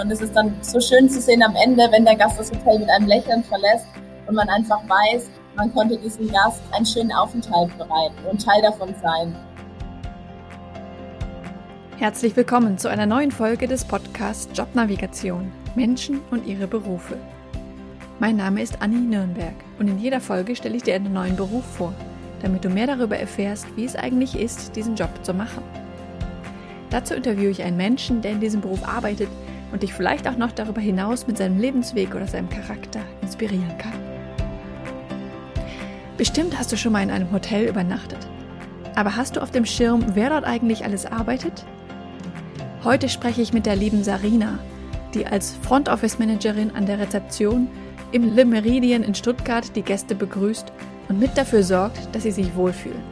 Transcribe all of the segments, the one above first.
Und es ist dann so schön zu sehen am Ende, wenn der Gast das Hotel mit einem Lächeln verlässt und man einfach weiß, man konnte diesem Gast einen schönen Aufenthalt bereiten und Teil davon sein. Herzlich willkommen zu einer neuen Folge des Podcasts Jobnavigation Menschen und ihre Berufe. Mein Name ist Anni Nürnberg und in jeder Folge stelle ich dir einen neuen Beruf vor, damit du mehr darüber erfährst, wie es eigentlich ist, diesen Job zu machen. Dazu interviewe ich einen Menschen, der in diesem Beruf arbeitet und dich vielleicht auch noch darüber hinaus mit seinem Lebensweg oder seinem Charakter inspirieren kann. Bestimmt hast du schon mal in einem Hotel übernachtet. Aber hast du auf dem Schirm, wer dort eigentlich alles arbeitet? Heute spreche ich mit der lieben Sarina, die als Front Office Managerin an der Rezeption im Le Meridien in Stuttgart die Gäste begrüßt und mit dafür sorgt, dass sie sich wohlfühlen.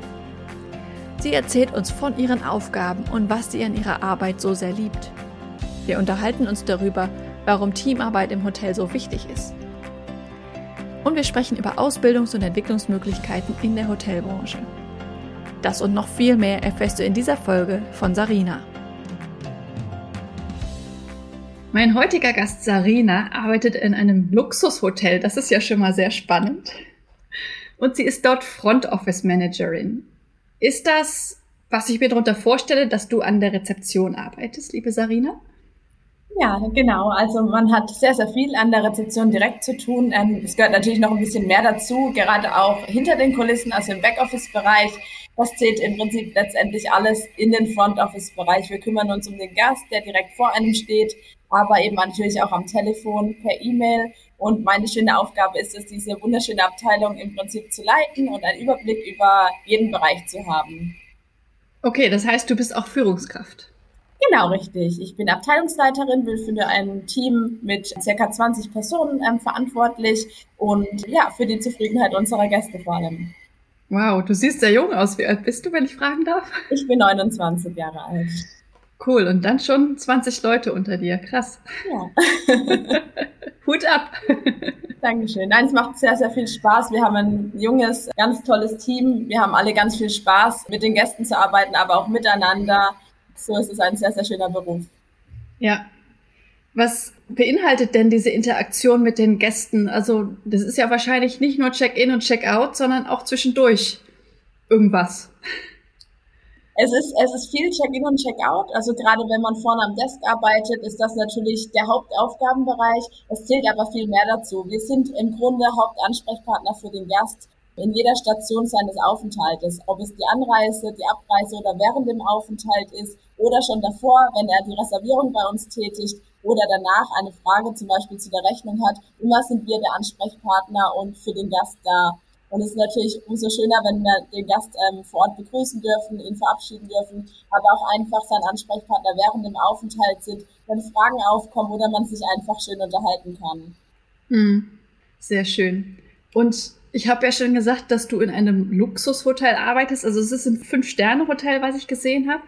Sie erzählt uns von ihren Aufgaben und was sie an ihrer Arbeit so sehr liebt. Wir unterhalten uns darüber, warum Teamarbeit im Hotel so wichtig ist. Und wir sprechen über Ausbildungs- und Entwicklungsmöglichkeiten in der Hotelbranche. Das und noch viel mehr erfährst du in dieser Folge von Sarina. Mein heutiger Gast Sarina arbeitet in einem Luxushotel. Das ist ja schon mal sehr spannend. Und sie ist dort Front Office Managerin. Ist das, was ich mir darunter vorstelle, dass du an der Rezeption arbeitest, liebe Sarina? Ja, genau. Also man hat sehr, sehr viel an der Rezeption direkt zu tun. Ähm, es gehört natürlich noch ein bisschen mehr dazu, gerade auch hinter den Kulissen, also im Backoffice-Bereich. Das zählt im Prinzip letztendlich alles in den Front-Office-Bereich. Wir kümmern uns um den Gast, der direkt vor einem steht, aber eben natürlich auch am Telefon, per E-Mail. Und meine schöne Aufgabe ist es, diese wunderschöne Abteilung im Prinzip zu leiten und einen Überblick über jeden Bereich zu haben. Okay, das heißt, du bist auch Führungskraft. Genau, richtig. Ich bin Abteilungsleiterin, bin für ein Team mit circa 20 Personen ähm, verantwortlich und ja, für die Zufriedenheit unserer Gäste vor allem. Wow, du siehst sehr jung aus. Wie alt bist du, wenn ich fragen darf? Ich bin 29 Jahre alt. Cool, und dann schon 20 Leute unter dir. Krass. Ja. Hut ab. Dankeschön. Nein, es macht sehr, sehr viel Spaß. Wir haben ein junges, ganz tolles Team. Wir haben alle ganz viel Spaß, mit den Gästen zu arbeiten, aber auch miteinander. So ist es ein sehr, sehr schöner Beruf. Ja. Was beinhaltet denn diese Interaktion mit den Gästen? Also, das ist ja wahrscheinlich nicht nur Check-in und Check-out, sondern auch zwischendurch irgendwas. Es ist, es ist viel Check-in und Check-out. Also gerade wenn man vorne am Desk arbeitet, ist das natürlich der Hauptaufgabenbereich. Es zählt aber viel mehr dazu. Wir sind im Grunde Hauptansprechpartner für den Gast in jeder Station seines Aufenthaltes. Ob es die Anreise, die Abreise oder während dem Aufenthalt ist oder schon davor, wenn er die Reservierung bei uns tätigt oder danach eine Frage zum Beispiel zu der Rechnung hat. Immer sind wir der Ansprechpartner und für den Gast da. Und es ist natürlich umso schöner, wenn wir den Gast ähm, vor Ort begrüßen dürfen, ihn verabschieden dürfen, aber auch einfach sein Ansprechpartner während dem Aufenthalt sind, wenn Fragen aufkommen oder man sich einfach schön unterhalten kann. Hm, sehr schön. Und ich habe ja schon gesagt, dass du in einem Luxushotel arbeitest. Also es ist ein Fünf-Sterne-Hotel, was ich gesehen habe.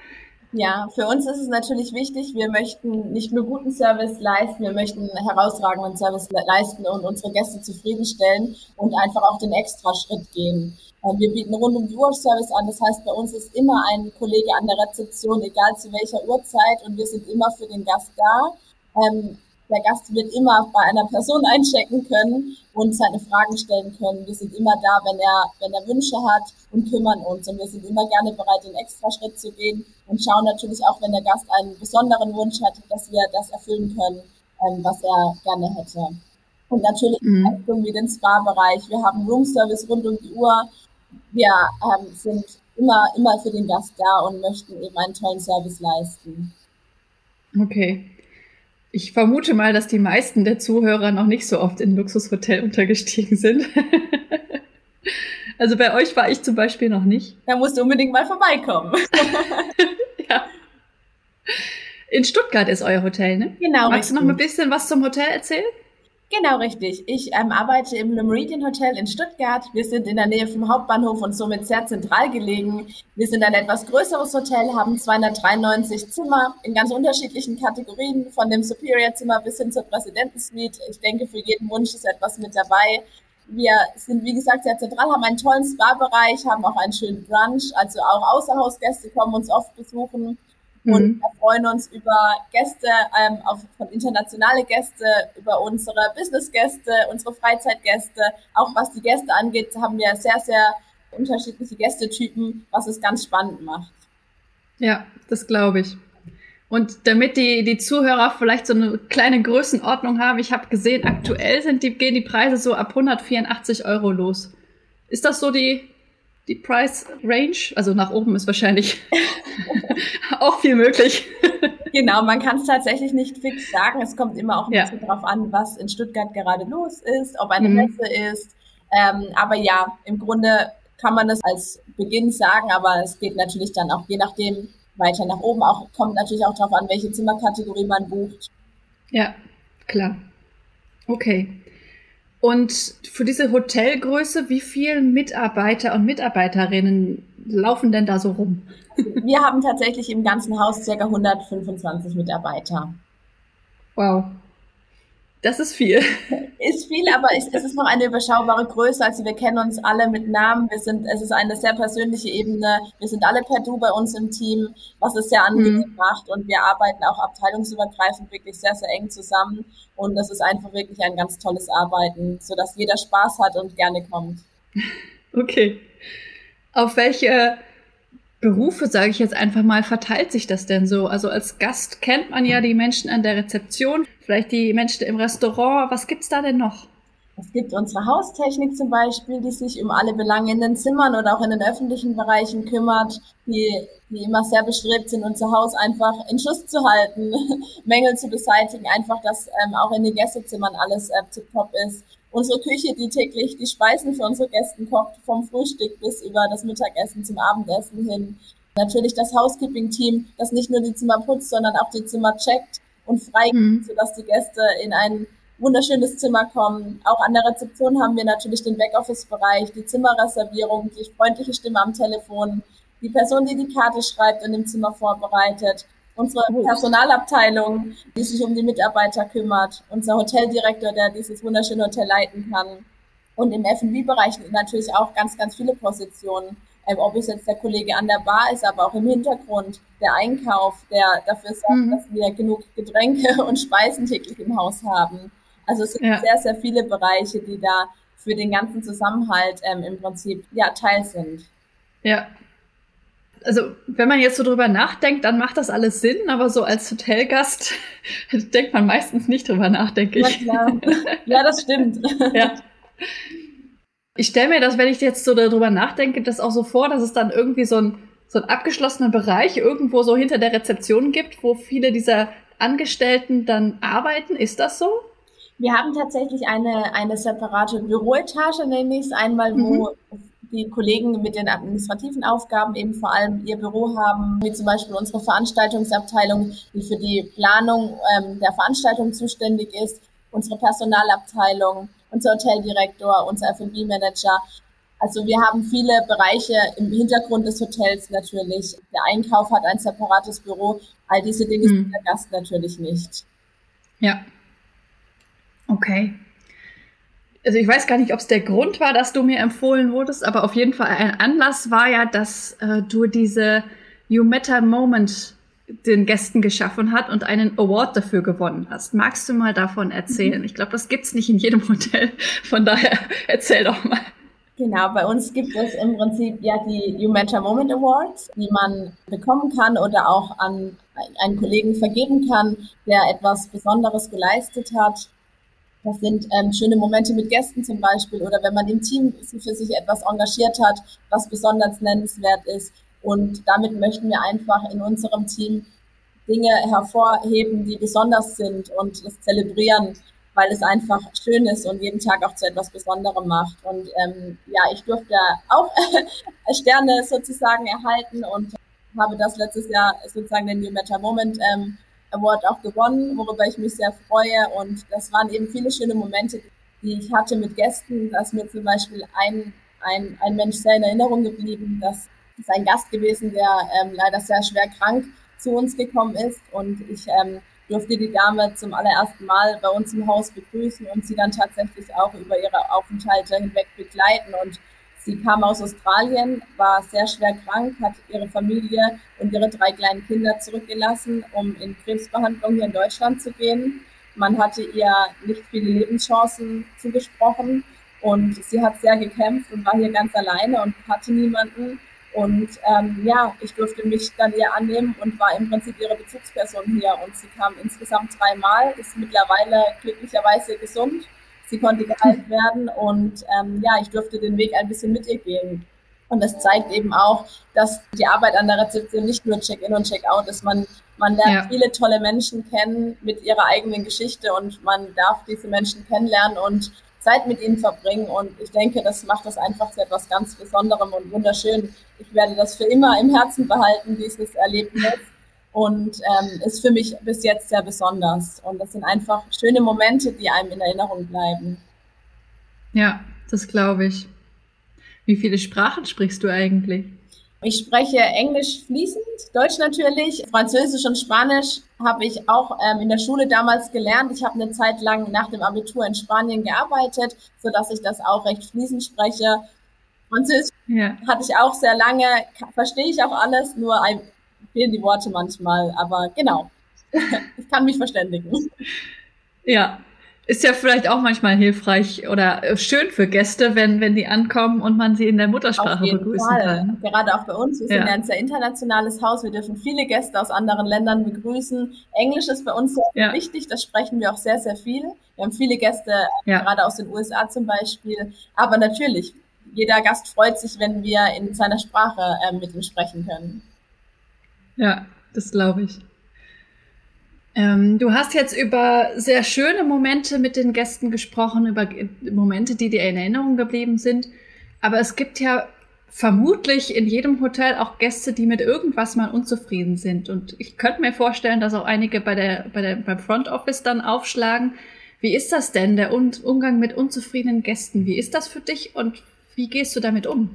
Ja, für uns ist es natürlich wichtig, wir möchten nicht nur guten Service leisten, wir möchten herausragenden Service leisten und unsere Gäste zufriedenstellen und einfach auch den extra Schritt gehen. Ähm, wir bieten rund um die Uhr Service an, das heißt, bei uns ist immer ein Kollege an der Rezeption, egal zu welcher Uhrzeit und wir sind immer für den Gast da. Ähm, der Gast wird immer bei einer Person einchecken können und seine Fragen stellen können. Wir sind immer da, wenn er, wenn er Wünsche hat und kümmern uns. Und wir sind immer gerne bereit, den Extraschritt zu gehen und schauen natürlich auch, wenn der Gast einen besonderen Wunsch hat, dass wir das erfüllen können, ähm, was er gerne hätte. Und natürlich mhm. irgendwie den Spa-Bereich. Wir haben Roomservice rund um die Uhr. Wir ähm, sind immer, immer für den Gast da und möchten eben einen tollen Service leisten. Okay. Ich vermute mal, dass die meisten der Zuhörer noch nicht so oft in Luxushotel untergestiegen sind. also bei euch war ich zum Beispiel noch nicht. Da musst du unbedingt mal vorbeikommen. ja. In Stuttgart ist euer Hotel, ne? Genau. Magst du noch ein bisschen was zum Hotel erzählen? Genau, richtig. Ich ähm, arbeite im Le Meridian Hotel in Stuttgart. Wir sind in der Nähe vom Hauptbahnhof und somit sehr zentral gelegen. Wir sind ein etwas größeres Hotel, haben 293 Zimmer in ganz unterschiedlichen Kategorien, von dem Superior-Zimmer bis hin zur Präsidentensuite. Ich denke, für jeden Wunsch ist etwas mit dabei. Wir sind, wie gesagt, sehr zentral, haben einen tollen Spa-Bereich, haben auch einen schönen Brunch. Also auch Außerhausgäste kommen uns oft besuchen. Mhm. Und wir freuen uns über Gäste, ähm, auch von internationale Gäste, über unsere Business-Gäste, unsere Freizeitgäste. Auch was die Gäste angeht, haben wir sehr, sehr unterschiedliche Gästetypen, was es ganz spannend macht. Ja, das glaube ich. Und damit die, die Zuhörer vielleicht so eine kleine Größenordnung haben, ich habe gesehen, aktuell sind die, gehen die Preise so ab 184 Euro los. Ist das so die, die Price Range? Also nach oben ist wahrscheinlich auch viel möglich. genau, man kann es tatsächlich nicht fix sagen. Es kommt immer auch ein ja. bisschen drauf an, was in Stuttgart gerade los ist, ob eine mhm. Messe ist. Ähm, aber ja, im Grunde kann man das als Beginn sagen, aber es geht natürlich dann auch je nachdem weiter nach oben. Auch kommt natürlich auch darauf an, welche Zimmerkategorie man bucht. Ja, klar. Okay. Und für diese Hotelgröße, wie viele Mitarbeiter und Mitarbeiterinnen laufen denn da so rum? Wir haben tatsächlich im ganzen Haus circa 125 Mitarbeiter. Wow. Das ist viel. Ist viel, aber es, ist noch eine überschaubare Größe. Also wir kennen uns alle mit Namen. Wir sind, es ist eine sehr persönliche Ebene. Wir sind alle per Du bei uns im Team, was es sehr angenehm mhm. macht. Und wir arbeiten auch abteilungsübergreifend wirklich sehr, sehr eng zusammen. Und das ist einfach wirklich ein ganz tolles Arbeiten, sodass jeder Spaß hat und gerne kommt. Okay. Auf welche Berufe, sage ich jetzt einfach mal, verteilt sich das denn so? Also als Gast kennt man ja die Menschen an der Rezeption, vielleicht die Menschen im Restaurant. Was gibt's da denn noch? Es gibt unsere Haustechnik zum Beispiel, die sich um alle Belange in den Zimmern oder auch in den öffentlichen Bereichen kümmert, die, die immer sehr bestrebt sind, unser Haus einfach in Schuss zu halten, Mängel zu beseitigen, einfach, dass ähm, auch in den Gästezimmern alles äh, top ist. Unsere Küche, die täglich die Speisen für unsere Gäste kocht, vom Frühstück bis über das Mittagessen zum Abendessen hin. Natürlich das Housekeeping-Team, das nicht nur die Zimmer putzt, sondern auch die Zimmer checkt und freigibt, mhm. sodass die Gäste in ein wunderschönes Zimmer kommen. Auch an der Rezeption haben wir natürlich den Backoffice-Bereich, die Zimmerreservierung, die freundliche Stimme am Telefon, die Person, die die Karte schreibt und im Zimmer vorbereitet unsere Personalabteilung, die sich um die Mitarbeiter kümmert, unser Hoteldirektor, der dieses wunderschöne Hotel leiten kann. Und im F&B-Bereich natürlich auch ganz, ganz viele Positionen. Ähm, ob es jetzt der Kollege an der Bar ist, aber auch im Hintergrund der Einkauf, der dafür sorgt, mhm. dass wir genug Getränke und Speisen täglich im Haus haben. Also es sind ja. sehr, sehr viele Bereiche, die da für den ganzen Zusammenhalt ähm, im Prinzip ja Teil sind. Ja, also wenn man jetzt so drüber nachdenkt, dann macht das alles Sinn, aber so als Hotelgast denkt man meistens nicht drüber nach, denke ich. Ja, ja das stimmt. ja. Ich stelle mir das, wenn ich jetzt so darüber nachdenke, das auch so vor, dass es dann irgendwie so ein so einen abgeschlossenen Bereich irgendwo so hinter der Rezeption gibt, wo viele dieser Angestellten dann arbeiten. Ist das so? Wir haben tatsächlich eine, eine separate Büroetage, nenne ich es, einmal, wo mhm die Kollegen mit den administrativen Aufgaben eben vor allem ihr Büro haben, wie zum Beispiel unsere Veranstaltungsabteilung, die für die Planung ähm, der Veranstaltung zuständig ist, unsere Personalabteilung, unser Hoteldirektor, unser F&B-Manager. Also wir haben viele Bereiche im Hintergrund des Hotels natürlich. Der Einkauf hat ein separates Büro. All diese Dinge hm. sieht der Gast natürlich nicht. Ja. Okay also ich weiß gar nicht, ob es der Grund war, dass du mir empfohlen wurdest, aber auf jeden Fall ein Anlass war ja, dass äh, du diese You Matter Moment den Gästen geschaffen hat und einen Award dafür gewonnen hast. Magst du mal davon erzählen? Mhm. Ich glaube, das gibt's nicht in jedem Hotel. Von daher erzähl doch mal. Genau, bei uns gibt es im Prinzip ja die You Matter Moment Awards, die man bekommen kann oder auch an einen Kollegen vergeben kann, der etwas Besonderes geleistet hat. Das sind ähm, schöne Momente mit Gästen zum Beispiel oder wenn man im Team für sich etwas engagiert hat, was besonders nennenswert ist. Und damit möchten wir einfach in unserem Team Dinge hervorheben, die besonders sind und das zelebrieren, weil es einfach schön ist und jeden Tag auch zu etwas Besonderem macht. Und ähm, ja, ich durfte auch Sterne sozusagen erhalten und habe das letztes Jahr sozusagen den New Meta Moment ähm, Award auch gewonnen, worüber ich mich sehr freue. Und das waren eben viele schöne Momente, die ich hatte mit Gästen. Da ist mir zum Beispiel ein, ein, ein Mensch sehr in Erinnerung geblieben. Das ist ein Gast gewesen, der ähm, leider sehr schwer krank zu uns gekommen ist. Und ich ähm, durfte die Dame zum allerersten Mal bei uns im Haus begrüßen und sie dann tatsächlich auch über ihre Aufenthalte hinweg begleiten. Und Sie kam aus Australien, war sehr schwer krank, hat ihre Familie und ihre drei kleinen Kinder zurückgelassen, um in Krebsbehandlung hier in Deutschland zu gehen. Man hatte ihr nicht viele Lebenschancen zugesprochen und sie hat sehr gekämpft und war hier ganz alleine und hatte niemanden. Und ähm, ja, ich durfte mich dann ihr annehmen und war im Prinzip ihre Bezugsperson hier. Und sie kam insgesamt dreimal, ist mittlerweile glücklicherweise gesund sie konnte geheilt werden und ähm, ja, ich durfte den Weg ein bisschen mit ihr gehen. Und das zeigt eben auch, dass die Arbeit an der Rezeption nicht nur Check-in und Check-out ist. Man, man lernt ja. viele tolle Menschen kennen mit ihrer eigenen Geschichte und man darf diese Menschen kennenlernen und Zeit mit ihnen verbringen. Und ich denke, das macht das einfach zu etwas ganz Besonderem und wunderschön. Ich werde das für immer im Herzen behalten, dieses Erlebnis und ähm, ist für mich bis jetzt sehr besonders. Und das sind einfach schöne Momente, die einem in Erinnerung bleiben. Ja, das glaube ich. Wie viele Sprachen sprichst du eigentlich? Ich spreche Englisch fließend, Deutsch natürlich, Französisch und Spanisch habe ich auch ähm, in der Schule damals gelernt. Ich habe eine Zeit lang nach dem Abitur in Spanien gearbeitet, so dass ich das auch recht fließend spreche. Französisch ja. hatte ich auch sehr lange, verstehe ich auch alles, nur fehlen die Worte manchmal, aber genau, ich kann mich verständigen. Ja, ist ja vielleicht auch manchmal hilfreich oder äh, schön für Gäste, wenn, wenn die ankommen und man sie in der Muttersprache begrüßen Fall. kann. Gerade auch bei uns. Wir ja. sind ja ein sehr internationales Haus. Wir dürfen viele Gäste aus anderen Ländern begrüßen. Englisch ist bei uns sehr ja. wichtig. Das sprechen wir auch sehr, sehr viel. Wir haben viele Gäste, ja. gerade aus den USA zum Beispiel. Aber natürlich, jeder Gast freut sich, wenn wir in seiner Sprache äh, mit ihm sprechen können. Ja, das glaube ich. Ähm, du hast jetzt über sehr schöne Momente mit den Gästen gesprochen, über Momente, die dir in Erinnerung geblieben sind. Aber es gibt ja vermutlich in jedem Hotel auch Gäste, die mit irgendwas mal unzufrieden sind. Und ich könnte mir vorstellen, dass auch einige bei der, bei der, beim Front Office dann aufschlagen. Wie ist das denn, der Umgang mit unzufriedenen Gästen? Wie ist das für dich und wie gehst du damit um?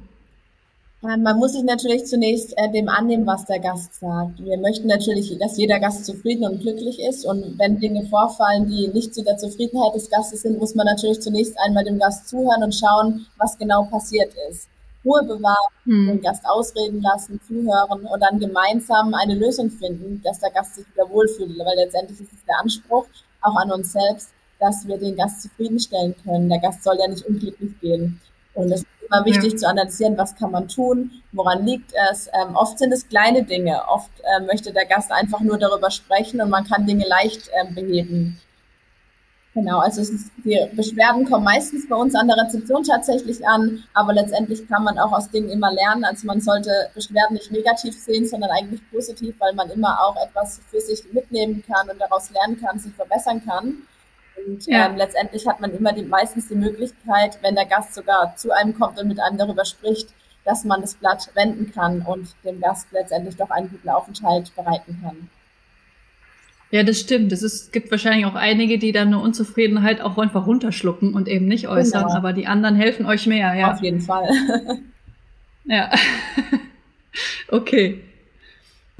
Ähm, man muss sich natürlich zunächst äh, dem annehmen, was der Gast sagt. Wir möchten natürlich, dass jeder Gast zufrieden und glücklich ist. Und wenn Dinge vorfallen, die nicht zu der Zufriedenheit des Gastes sind, muss man natürlich zunächst einmal dem Gast zuhören und schauen, was genau passiert ist. Ruhe bewahren, hm. den Gast ausreden lassen, zuhören und dann gemeinsam eine Lösung finden, dass der Gast sich wieder wohlfühlt. Weil letztendlich ist es der Anspruch, auch an uns selbst, dass wir den Gast zufriedenstellen können. Der Gast soll ja nicht unglücklich gehen. Und ist immer wichtig ja. zu analysieren, was kann man tun, woran liegt es. Ähm, oft sind es kleine Dinge. Oft äh, möchte der Gast einfach nur darüber sprechen und man kann Dinge leicht äh, beheben. Genau, also ist, die Beschwerden kommen meistens bei uns an der Rezeption tatsächlich an, aber letztendlich kann man auch aus Dingen immer lernen. Also man sollte Beschwerden nicht negativ sehen, sondern eigentlich positiv, weil man immer auch etwas für sich mitnehmen kann und daraus lernen kann, sich verbessern kann. Und ja. ähm, letztendlich hat man immer die, meistens die Möglichkeit, wenn der Gast sogar zu einem kommt und mit einem darüber spricht, dass man das Blatt wenden kann und dem Gast letztendlich doch einen guten Aufenthalt bereiten kann. Ja, das stimmt. Es gibt wahrscheinlich auch einige, die dann eine Unzufriedenheit auch einfach runterschlucken und eben nicht äußern, genau. aber die anderen helfen euch mehr, ja. Auf jeden Fall. ja. okay.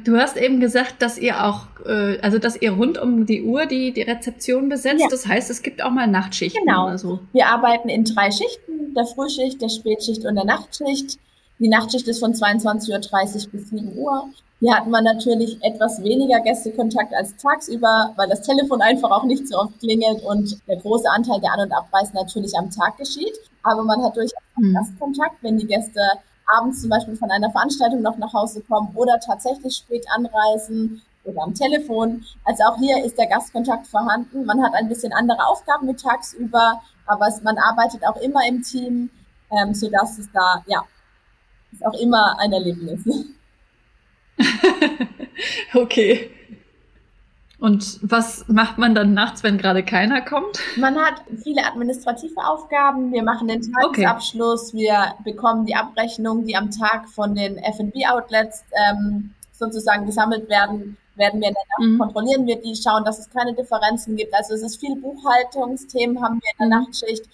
Du hast eben gesagt, dass ihr auch, äh, also dass ihr rund um die Uhr die, die Rezeption besetzt. Ja. Das heißt, es gibt auch mal Nachtschichten genau. oder so. Wir arbeiten in drei Schichten, der Frühschicht, der Spätschicht und der Nachtschicht. Die Nachtschicht ist von 22.30 Uhr bis 7 Uhr. Hier hat man natürlich etwas weniger Gästekontakt als tagsüber, weil das Telefon einfach auch nicht so oft klingelt und der große Anteil der An- und Abreisen natürlich am Tag geschieht. Aber man hat durchaus hm. Gastkontakt, wenn die Gäste abends zum Beispiel von einer Veranstaltung noch nach Hause kommen oder tatsächlich spät anreisen oder am Telefon. Also auch hier ist der Gastkontakt vorhanden. Man hat ein bisschen andere Aufgaben mit tagsüber, aber man arbeitet auch immer im Team, ähm, sodass es da, ja, ist auch immer ein Erlebnis. okay. Und was macht man dann nachts, wenn gerade keiner kommt? Man hat viele administrative Aufgaben. Wir machen den Tagesabschluss. Okay. Wir bekommen die Abrechnung, die am Tag von den F&B-Outlets ähm, sozusagen gesammelt werden, werden wir in der Nacht mhm. kontrollieren wir die, schauen, dass es keine Differenzen gibt. Also es ist viel Buchhaltungsthemen haben wir in der mhm. Nachtschicht.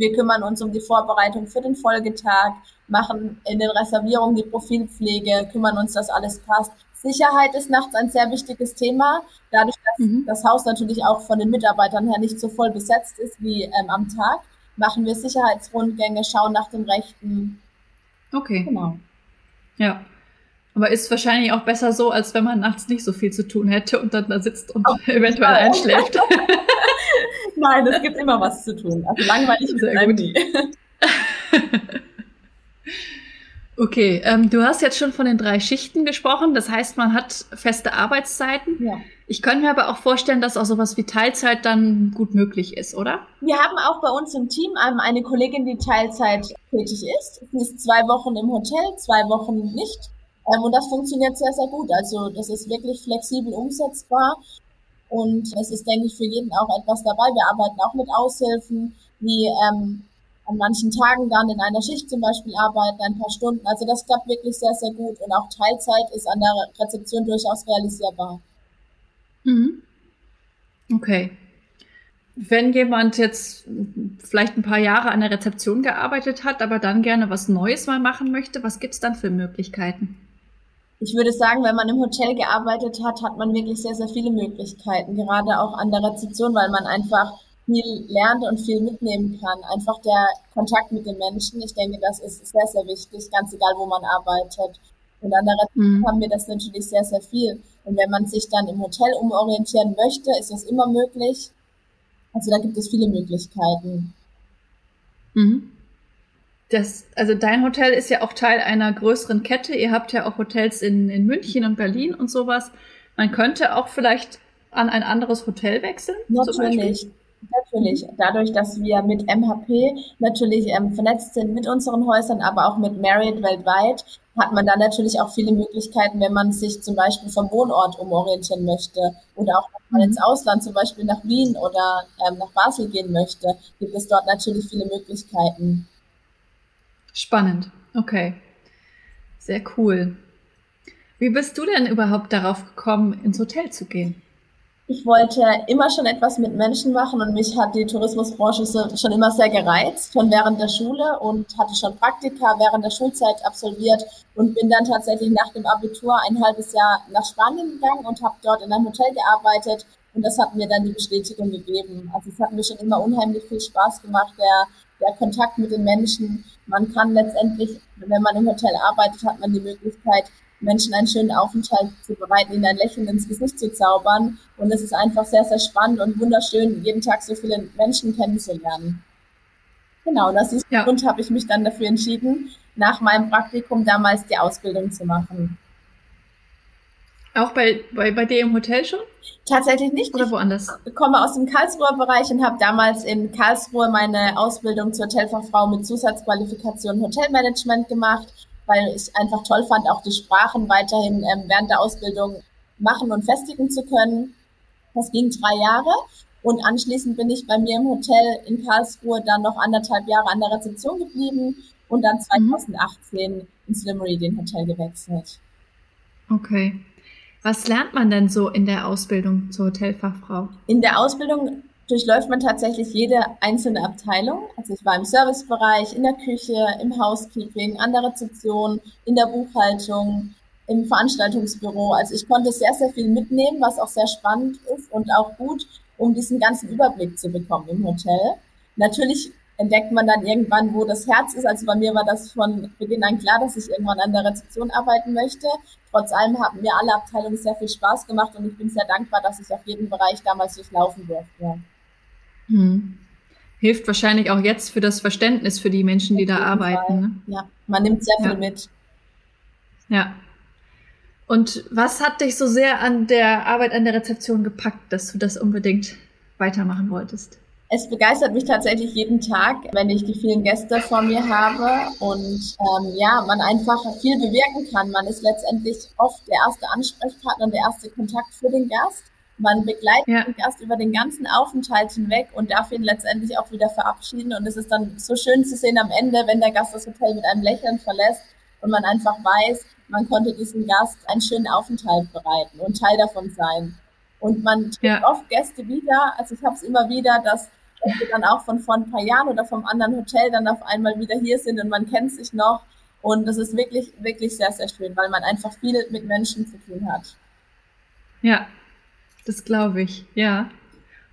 Wir kümmern uns um die Vorbereitung für den Folgetag, machen in den Reservierungen die Profilpflege, kümmern uns, dass alles passt. Sicherheit ist nachts ein sehr wichtiges Thema. Dadurch, dass mhm. das Haus natürlich auch von den Mitarbeitern her nicht so voll besetzt ist wie ähm, am Tag, machen wir Sicherheitsrundgänge, schauen nach den Rechten Okay. Genau. Ja. Aber ist wahrscheinlich auch besser so, als wenn man nachts nicht so viel zu tun hätte und dann da sitzt und Auf eventuell einschläft. Nein, es gibt immer was zu tun. Also langweilig ist gut. nie. Okay, ähm, du hast jetzt schon von den drei Schichten gesprochen. Das heißt, man hat feste Arbeitszeiten. Ja. Ich könnte mir aber auch vorstellen, dass auch sowas wie Teilzeit dann gut möglich ist, oder? Wir haben auch bei uns im Team ähm, eine Kollegin, die Teilzeit tätig ist. Sie ist zwei Wochen im Hotel, zwei Wochen nicht. Ähm, und das funktioniert sehr, sehr gut. Also das ist wirklich flexibel umsetzbar. Und es ist, denke ich, für jeden auch etwas dabei. Wir arbeiten auch mit Aushilfen, die ähm, an manchen Tagen dann in einer Schicht zum Beispiel arbeiten, ein paar Stunden. Also das klappt wirklich sehr, sehr gut. Und auch Teilzeit ist an der Rezeption durchaus realisierbar. Mhm. Okay. Wenn jemand jetzt vielleicht ein paar Jahre an der Rezeption gearbeitet hat, aber dann gerne was Neues mal machen möchte, was gibt's dann für Möglichkeiten? Ich würde sagen, wenn man im Hotel gearbeitet hat, hat man wirklich sehr, sehr viele Möglichkeiten, gerade auch an der Rezeption, weil man einfach viel lernt und viel mitnehmen kann. Einfach der Kontakt mit den Menschen, ich denke, das ist sehr, sehr wichtig, ganz egal, wo man arbeitet. Und an der Rezeption Mhm. haben wir das natürlich sehr, sehr viel. Und wenn man sich dann im Hotel umorientieren möchte, ist das immer möglich. Also da gibt es viele Möglichkeiten. Mhm. Das, also dein Hotel ist ja auch Teil einer größeren Kette. Ihr habt ja auch Hotels in, in München und Berlin und sowas. Man könnte auch vielleicht an ein anderes Hotel wechseln. Natürlich, natürlich. Dadurch, dass wir mit MHP natürlich ähm, vernetzt sind mit unseren Häusern, aber auch mit Marriott weltweit, hat man da natürlich auch viele Möglichkeiten, wenn man sich zum Beispiel vom Wohnort umorientieren möchte oder auch mal Mhm. ins Ausland, zum Beispiel nach Wien oder ähm, nach Basel gehen möchte, gibt es dort natürlich viele Möglichkeiten. Spannend. Okay. Sehr cool. Wie bist du denn überhaupt darauf gekommen, ins Hotel zu gehen? Ich wollte immer schon etwas mit Menschen machen und mich hat die Tourismusbranche schon immer sehr gereizt, schon während der Schule und hatte schon Praktika während der Schulzeit absolviert und bin dann tatsächlich nach dem Abitur ein halbes Jahr nach Spanien gegangen und habe dort in einem Hotel gearbeitet und das hat mir dann die Bestätigung gegeben. Also es hat mir schon immer unheimlich viel Spaß gemacht, der, der Kontakt mit den Menschen. Man kann letztendlich, wenn man im Hotel arbeitet, hat man die Möglichkeit, Menschen einen schönen Aufenthalt zu bereiten, ihnen ein Lächeln ins Gesicht zu zaubern. Und es ist einfach sehr, sehr spannend und wunderschön, jeden Tag so viele Menschen kennenzulernen. Genau, und aus diesem Ja. Grund habe ich mich dann dafür entschieden, nach meinem Praktikum damals die Ausbildung zu machen. Auch bei, bei, bei dir im Hotel schon? Tatsächlich nicht. Oder woanders? Ich komme aus dem Karlsruher Bereich und habe damals in Karlsruhe meine Ausbildung zur Hotelfachfrau mit Zusatzqualifikation Hotelmanagement gemacht, weil ich einfach toll fand, auch die Sprachen weiterhin ähm, während der Ausbildung machen und festigen zu können. Das ging drei Jahre und anschließend bin ich bei mir im Hotel in Karlsruhe dann noch anderthalb Jahre an der Rezeption geblieben und dann 2018 ins Le Meridian Hotel gewechselt. Okay. Was lernt man denn so in der Ausbildung zur Hotelfachfrau? In der Ausbildung durchläuft man tatsächlich jede einzelne Abteilung. Also ich war im Servicebereich, in der Küche, im Housekeeping, an der Rezeption, in der Buchhaltung, im Veranstaltungsbüro. Also ich konnte sehr, sehr viel mitnehmen, was auch sehr spannend ist und auch gut, um diesen ganzen Überblick zu bekommen im Hotel. Natürlich entdeckt man dann irgendwann, wo das Herz ist. Also bei mir war das von Beginn an klar, dass ich irgendwann an der Rezeption arbeiten möchte. Trotz allem haben mir alle Abteilungen sehr viel Spaß gemacht und ich bin sehr dankbar, dass ich auf jeden Bereich damals durchlaufen durfte. Hm. Hilft wahrscheinlich auch jetzt für das Verständnis für die Menschen, die da arbeiten. Ne? Ja, man nimmt sehr viel Ja. mit. Ja. Und was hat dich so sehr an der Arbeit an der Rezeption gepackt, dass du das unbedingt weitermachen wolltest? Es begeistert mich tatsächlich jeden Tag, wenn ich die vielen Gäste vor mir habe und ähm, ja, man einfach viel bewirken kann. Man ist letztendlich oft der erste Ansprechpartner und der erste Kontakt für den Gast. Man begleitet Ja. den Gast über den ganzen Aufenthalt hinweg und darf ihn letztendlich auch wieder verabschieden. Und es ist dann so schön zu sehen am Ende, wenn der Gast das Hotel mit einem Lächeln verlässt und man einfach weiß, man konnte diesem Gast einen schönen Aufenthalt bereiten und Teil davon sein. Und man trifft Ja. oft Gäste wieder, also ich habe es immer wieder, dass wir dann auch von vor ein paar Jahren oder vom anderen Hotel dann auf einmal wieder hier sind und man kennt sich noch. Und das ist wirklich, wirklich sehr, sehr schön, weil man einfach viel mit Menschen zu tun hat. Ja, das glaube ich, ja.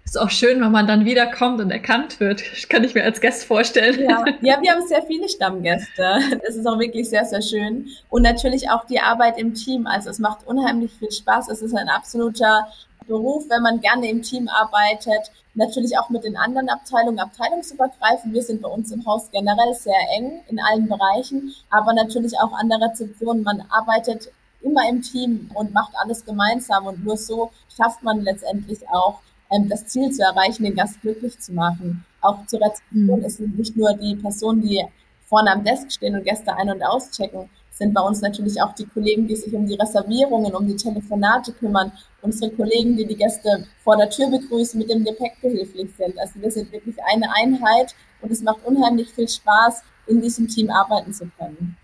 Ist auch schön, wenn man dann wiederkommt und erkannt wird. Kann ich mir als Gast vorstellen. Ja, ja wir haben sehr viele Stammgäste. Es ist auch wirklich sehr, sehr schön. Und natürlich auch die Arbeit im Team. Also es macht unheimlich viel Spaß. Es ist ein absoluter Beruf, wenn man gerne im Team arbeitet. Natürlich auch mit den anderen Abteilungen, abteilungsübergreifend. Wir sind bei uns im Haus generell sehr eng in allen Bereichen, aber natürlich auch an der Rezeption. Man arbeitet immer im Team und macht alles gemeinsam und nur so schafft man letztendlich auch ähm, das Ziel zu erreichen, den Gast glücklich zu machen. Auch zur Rezeption mhm. ist nicht nur die Person, die vorne am Desk stehen und Gäste ein- und auschecken, sind bei uns natürlich auch die Kollegen, die sich um die Reservierungen, um die Telefonate kümmern, unsere Kollegen, die die Gäste vor der Tür begrüßen, mit dem Gepäck behilflich sind. Also wir sind wirklich eine Einheit und es macht unheimlich viel Spaß, in diesem Team arbeiten zu können.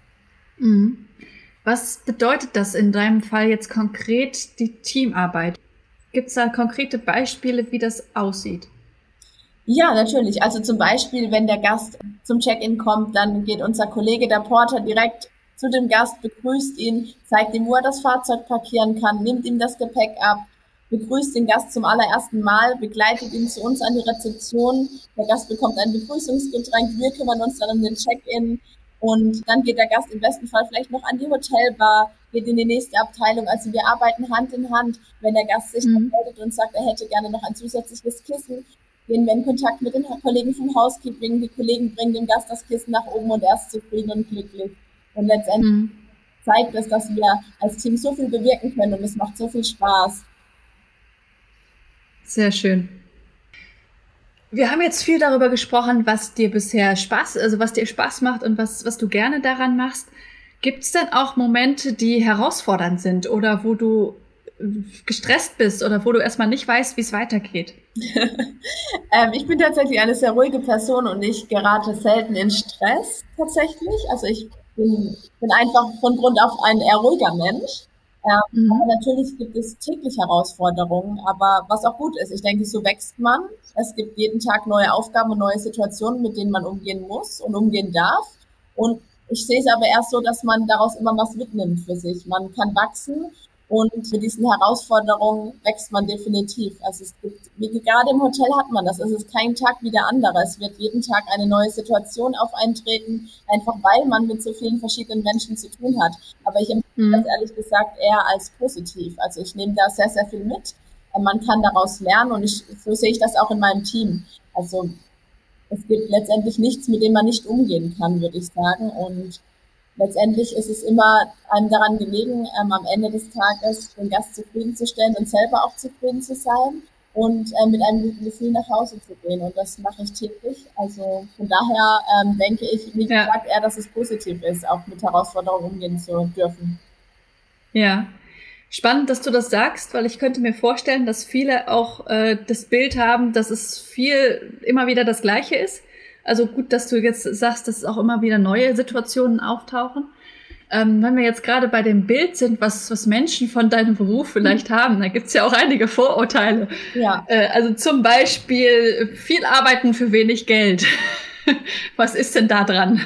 Mhm. Was bedeutet das in deinem Fall jetzt konkret, die Teamarbeit? Gibt es da konkrete Beispiele, wie das aussieht? Ja, natürlich. Also zum Beispiel, wenn der Gast zum Check-in kommt, dann geht unser Kollege, der Porter, direkt zu dem Gast, begrüßt ihn, zeigt ihm, wo er das Fahrzeug parkieren kann, nimmt ihm das Gepäck ab, begrüßt den Gast zum allerersten Mal, begleitet ihn zu uns an die Rezeption. Der Gast bekommt ein Begrüßungsgetränk, wir kümmern uns dann um den Check-in und dann geht der Gast im besten Fall vielleicht noch an die Hotelbar, geht in die nächste Abteilung. Also wir arbeiten Hand in Hand. Wenn der Gast sich mhm. meldet und sagt, er hätte gerne noch ein zusätzliches Kissen, gehen wir in Kontakt mit den Kollegen vom Housekeeping. Die Kollegen bringen dem Gast das Kissen nach oben und er ist zufrieden und glücklich. Und letztendlich mhm. zeigt es, dass wir als Team so viel bewirken können und es macht so viel Spaß. Sehr schön. Wir haben jetzt viel darüber gesprochen, was dir bisher Spaß, also was dir Spaß macht und was, was du gerne daran machst. Gibt es denn auch Momente, die herausfordernd sind oder wo du gestresst bist oder wo du erstmal nicht weißt, wie es weitergeht? ähm, ich bin tatsächlich eine sehr ruhige Person und ich gerate selten in Stress tatsächlich. Also ich bin, bin einfach von Grund auf ein eher ruhiger Mensch. Ähm, mhm. natürlich gibt es täglich Herausforderungen, aber was auch gut ist, ich denke, so wächst man. Es gibt jeden Tag neue Aufgaben und neue Situationen, mit denen man umgehen muss und umgehen darf. Und ich sehe es aber erst so, dass man daraus immer was mitnimmt für sich. Man kann wachsen und mit diesen Herausforderungen wächst man definitiv. Also es gibt, wie gerade im Hotel hat man das. Es ist kein Tag wie der andere. Es wird jeden Tag eine neue Situation auf eintreten, einfach weil man mit so vielen verschiedenen Menschen zu tun hat. Aber ich empfinde mhm. das ehrlich gesagt eher als positiv. Also ich nehme da sehr, sehr viel mit. Man kann daraus lernen und ich, so sehe ich das auch in meinem Team. Also es gibt letztendlich nichts, mit dem man nicht umgehen kann, würde ich sagen. Und letztendlich ist es immer einem daran gelegen, ähm, am Ende des Tages den Gast zufriedenzustellen und selber auch zufrieden zu sein und äh, mit einem guten Gefühl nach Hause zu gehen. Und das mache ich täglich. Also von daher ähm, denke ich, wie ja. gesagt, eher, dass es positiv ist, auch mit Herausforderungen umgehen zu dürfen. Ja. Spannend, dass du das sagst, weil ich könnte mir vorstellen, dass viele auch äh, das Bild haben, dass es viel immer wieder das Gleiche ist also gut, dass du jetzt sagst, dass auch immer wieder neue Situationen auftauchen. Ähm, wenn wir jetzt gerade bei dem Bild sind, was, was Menschen von deinem Beruf vielleicht haben, da gibt's ja auch einige Vorurteile. Ja. Äh, also zum Beispiel viel arbeiten für wenig Geld. was ist denn da dran?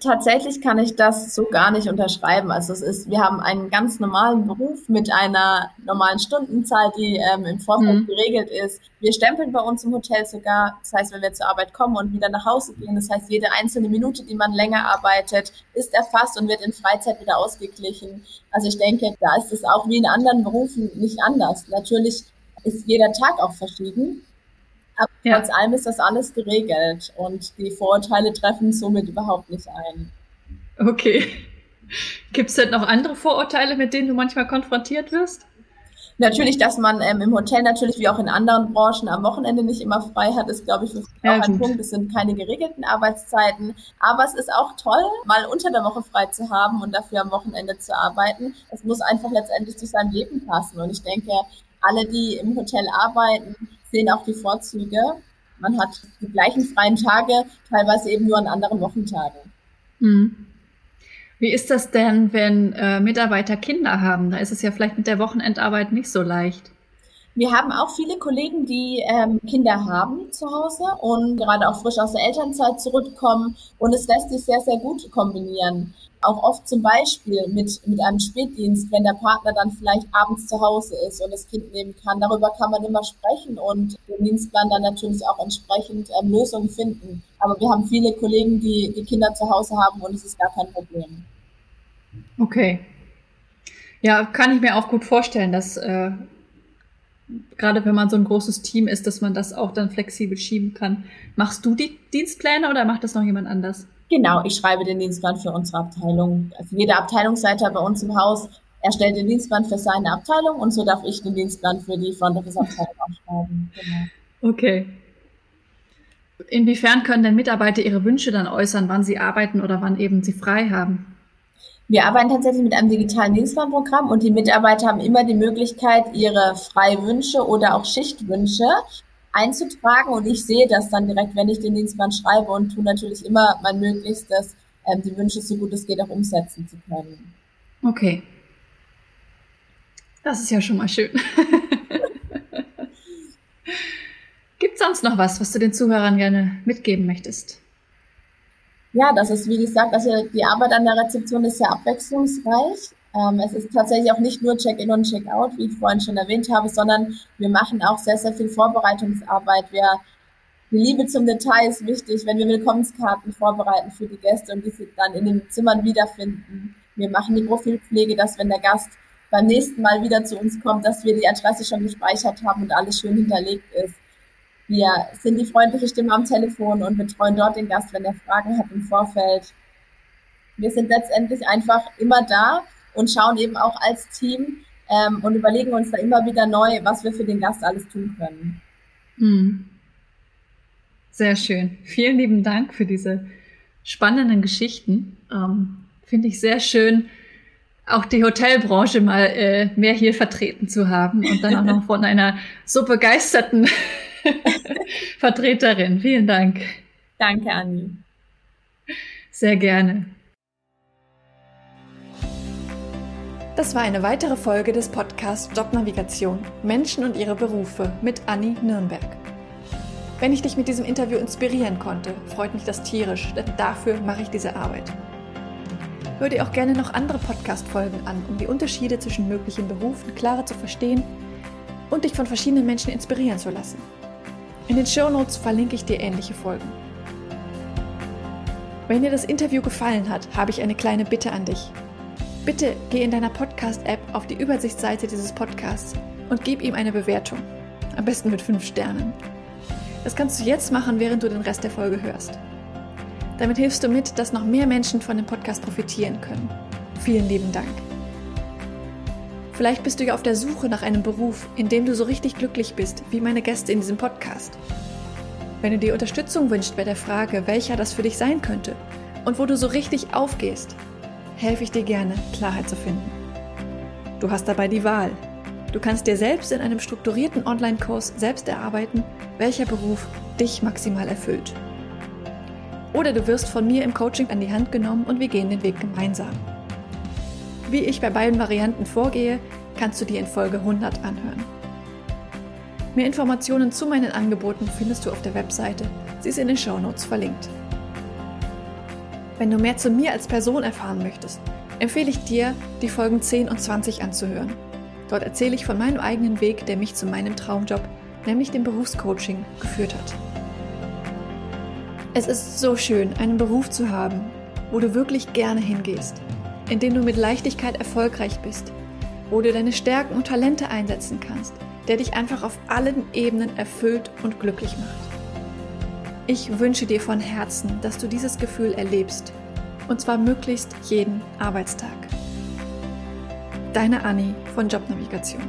Tatsächlich kann ich das so gar nicht unterschreiben. Also es ist, wir haben einen ganz normalen Beruf mit einer normalen Stundenzahl, die ähm, im Vorfeld mhm. geregelt ist. Wir stempeln bei uns im Hotel sogar. Das heißt, wenn wir zur Arbeit kommen und wieder nach Hause gehen, das heißt, jede einzelne Minute, die man länger arbeitet, ist erfasst und wird in Freizeit wieder ausgeglichen. Also ich denke, da ist es auch wie in anderen Berufen nicht anders. Natürlich ist jeder Tag auch verschieden. Aber ja. trotz allem ist das alles geregelt und die Vorurteile treffen somit überhaupt nicht ein. Okay. Gibt es denn noch andere Vorurteile, mit denen du manchmal konfrontiert wirst? Natürlich, dass man ähm, im Hotel natürlich wie auch in anderen Branchen am Wochenende nicht immer frei hat, ist, glaube ich, für ja, auch ein Punkt. Es sind keine geregelten Arbeitszeiten. Aber es ist auch toll, mal unter der Woche frei zu haben und dafür am Wochenende zu arbeiten. Es muss einfach letztendlich zu seinem Leben passen. Und ich denke, alle, die im Hotel arbeiten, sehen auch die Vorzüge. Man hat die gleichen freien Tage, teilweise eben nur an anderen Wochentagen. Hm. Wie ist das denn, wenn äh, Mitarbeiter Kinder haben? Da ist es ja vielleicht mit der Wochenendarbeit nicht so leicht. Wir haben auch viele Kollegen, die ähm, Kinder haben zu Hause und gerade auch frisch aus der Elternzeit zurückkommen. Und es lässt sich sehr, sehr gut kombinieren. Auch oft zum Beispiel mit, mit einem Spätdienst, wenn der Partner dann vielleicht abends zu Hause ist und das Kind nehmen kann. Darüber kann man immer sprechen und den Dienstplan dann natürlich auch entsprechend ähm, Lösungen finden. Aber wir haben viele Kollegen, die die Kinder zu Hause haben und es ist gar kein Problem. Okay. Ja, kann ich mir auch gut vorstellen, dass äh, gerade wenn man so ein großes Team ist, dass man das auch dann flexibel schieben kann. Machst du die Dienstpläne oder macht das noch jemand anders? Genau, ich schreibe den Dienstplan für unsere Abteilung. Also jeder Abteilungsleiter bei uns im Haus erstellt den Dienstplan für seine Abteilung und so darf ich den Dienstplan für die Front Office Abteilung auch schreiben. Genau. Okay. Inwiefern können denn Mitarbeiter ihre Wünsche dann äußern, wann sie arbeiten oder wann eben sie frei haben? Wir arbeiten tatsächlich mit einem digitalen Dienstplanprogramm und die Mitarbeiter haben immer die Möglichkeit, ihre Freiwünsche oder auch Schichtwünsche einzutragen und ich sehe das dann direkt, wenn ich den Dienstplan schreibe und tue natürlich immer mein Möglichstes, ähm, die Wünsche so gut es geht auch umsetzen zu können. Okay. Das ist ja schon mal schön. Gibt sonst noch was, was du den Zuhörern gerne mitgeben möchtest? Ja, das ist, wie gesagt, also die Arbeit an der Rezeption ist sehr abwechslungsreich. Ähm, es ist tatsächlich auch nicht nur Check-in und Check-out, wie ich vorhin schon erwähnt habe, sondern wir machen auch sehr, sehr viel Vorbereitungsarbeit. Wir, die Liebe zum Detail ist wichtig, wenn wir Willkommenskarten vorbereiten für die Gäste und diese dann in den Zimmern wiederfinden. Wir machen die Profilpflege, dass wenn der Gast beim nächsten Mal wieder zu uns kommt, dass wir die Adresse schon gespeichert haben und alles schön hinterlegt ist. Wir sind die freundliche Stimme am Telefon und betreuen dort den Gast, wenn er Fragen hat im Vorfeld. Wir sind letztendlich einfach immer da und schauen eben auch als Team ähm, und überlegen uns da immer wieder neu, was wir für den Gast alles tun können. Hm. Sehr schön. Vielen lieben Dank für diese spannenden Geschichten. Ähm, Finde ich sehr schön, auch die Hotelbranche mal äh, mehr hier vertreten zu haben und dann auch noch von einer so begeisterten Vertreterin. Vielen Dank. Danke, Anni. Sehr gerne. Das war eine weitere Folge des Podcasts Jobnavigation Menschen und ihre Berufe mit Anni Nürnberg. Wenn ich dich mit diesem Interview inspirieren konnte, freut mich das tierisch, denn dafür mache ich diese Arbeit. Hör dir auch gerne noch andere Podcast-Folgen an, um die Unterschiede zwischen möglichen Berufen klarer zu verstehen und dich von verschiedenen Menschen inspirieren zu lassen. In den Shownotes verlinke ich dir ähnliche Folgen. Wenn dir das Interview gefallen hat, habe ich eine kleine Bitte an dich. Bitte geh in deiner Podcast-App auf die Übersichtsseite dieses Podcasts und gib ihm eine Bewertung. Am besten mit 5 Sternen. Das kannst du jetzt machen, während du den Rest der Folge hörst. Damit hilfst du mit, dass noch mehr Menschen von dem Podcast profitieren können. Vielen lieben Dank. Vielleicht bist du ja auf der Suche nach einem Beruf, in dem du so richtig glücklich bist, wie meine Gäste in diesem Podcast. Wenn du dir Unterstützung wünschst bei der Frage, welcher das für dich sein könnte und wo du so richtig aufgehst, helfe ich dir gerne, Klarheit zu finden. Du hast dabei die Wahl. Du kannst dir selbst in einem strukturierten Online-Kurs selbst erarbeiten, welcher Beruf dich maximal erfüllt. Oder du wirst von mir im Coaching an die Hand genommen und wir gehen den Weg gemeinsam. Wie ich bei beiden Varianten vorgehe, kannst du dir in Folge 100 anhören. Mehr Informationen zu meinen Angeboten findest du auf der Webseite. Sie ist in den Shownotes verlinkt. Wenn du mehr zu mir als Person erfahren möchtest, empfehle ich dir, die Folgen 10 und 20 anzuhören. Dort erzähle ich von meinem eigenen Weg, der mich zu meinem Traumjob, nämlich dem Berufscoaching, geführt hat. Es ist so schön, einen Beruf zu haben, wo du wirklich gerne hingehst in dem du mit Leichtigkeit erfolgreich bist, wo du deine Stärken und Talente einsetzen kannst, der dich einfach auf allen Ebenen erfüllt und glücklich macht. Ich wünsche dir von Herzen, dass du dieses Gefühl erlebst, und zwar möglichst jeden Arbeitstag. Deine Anni von Jobnavigation.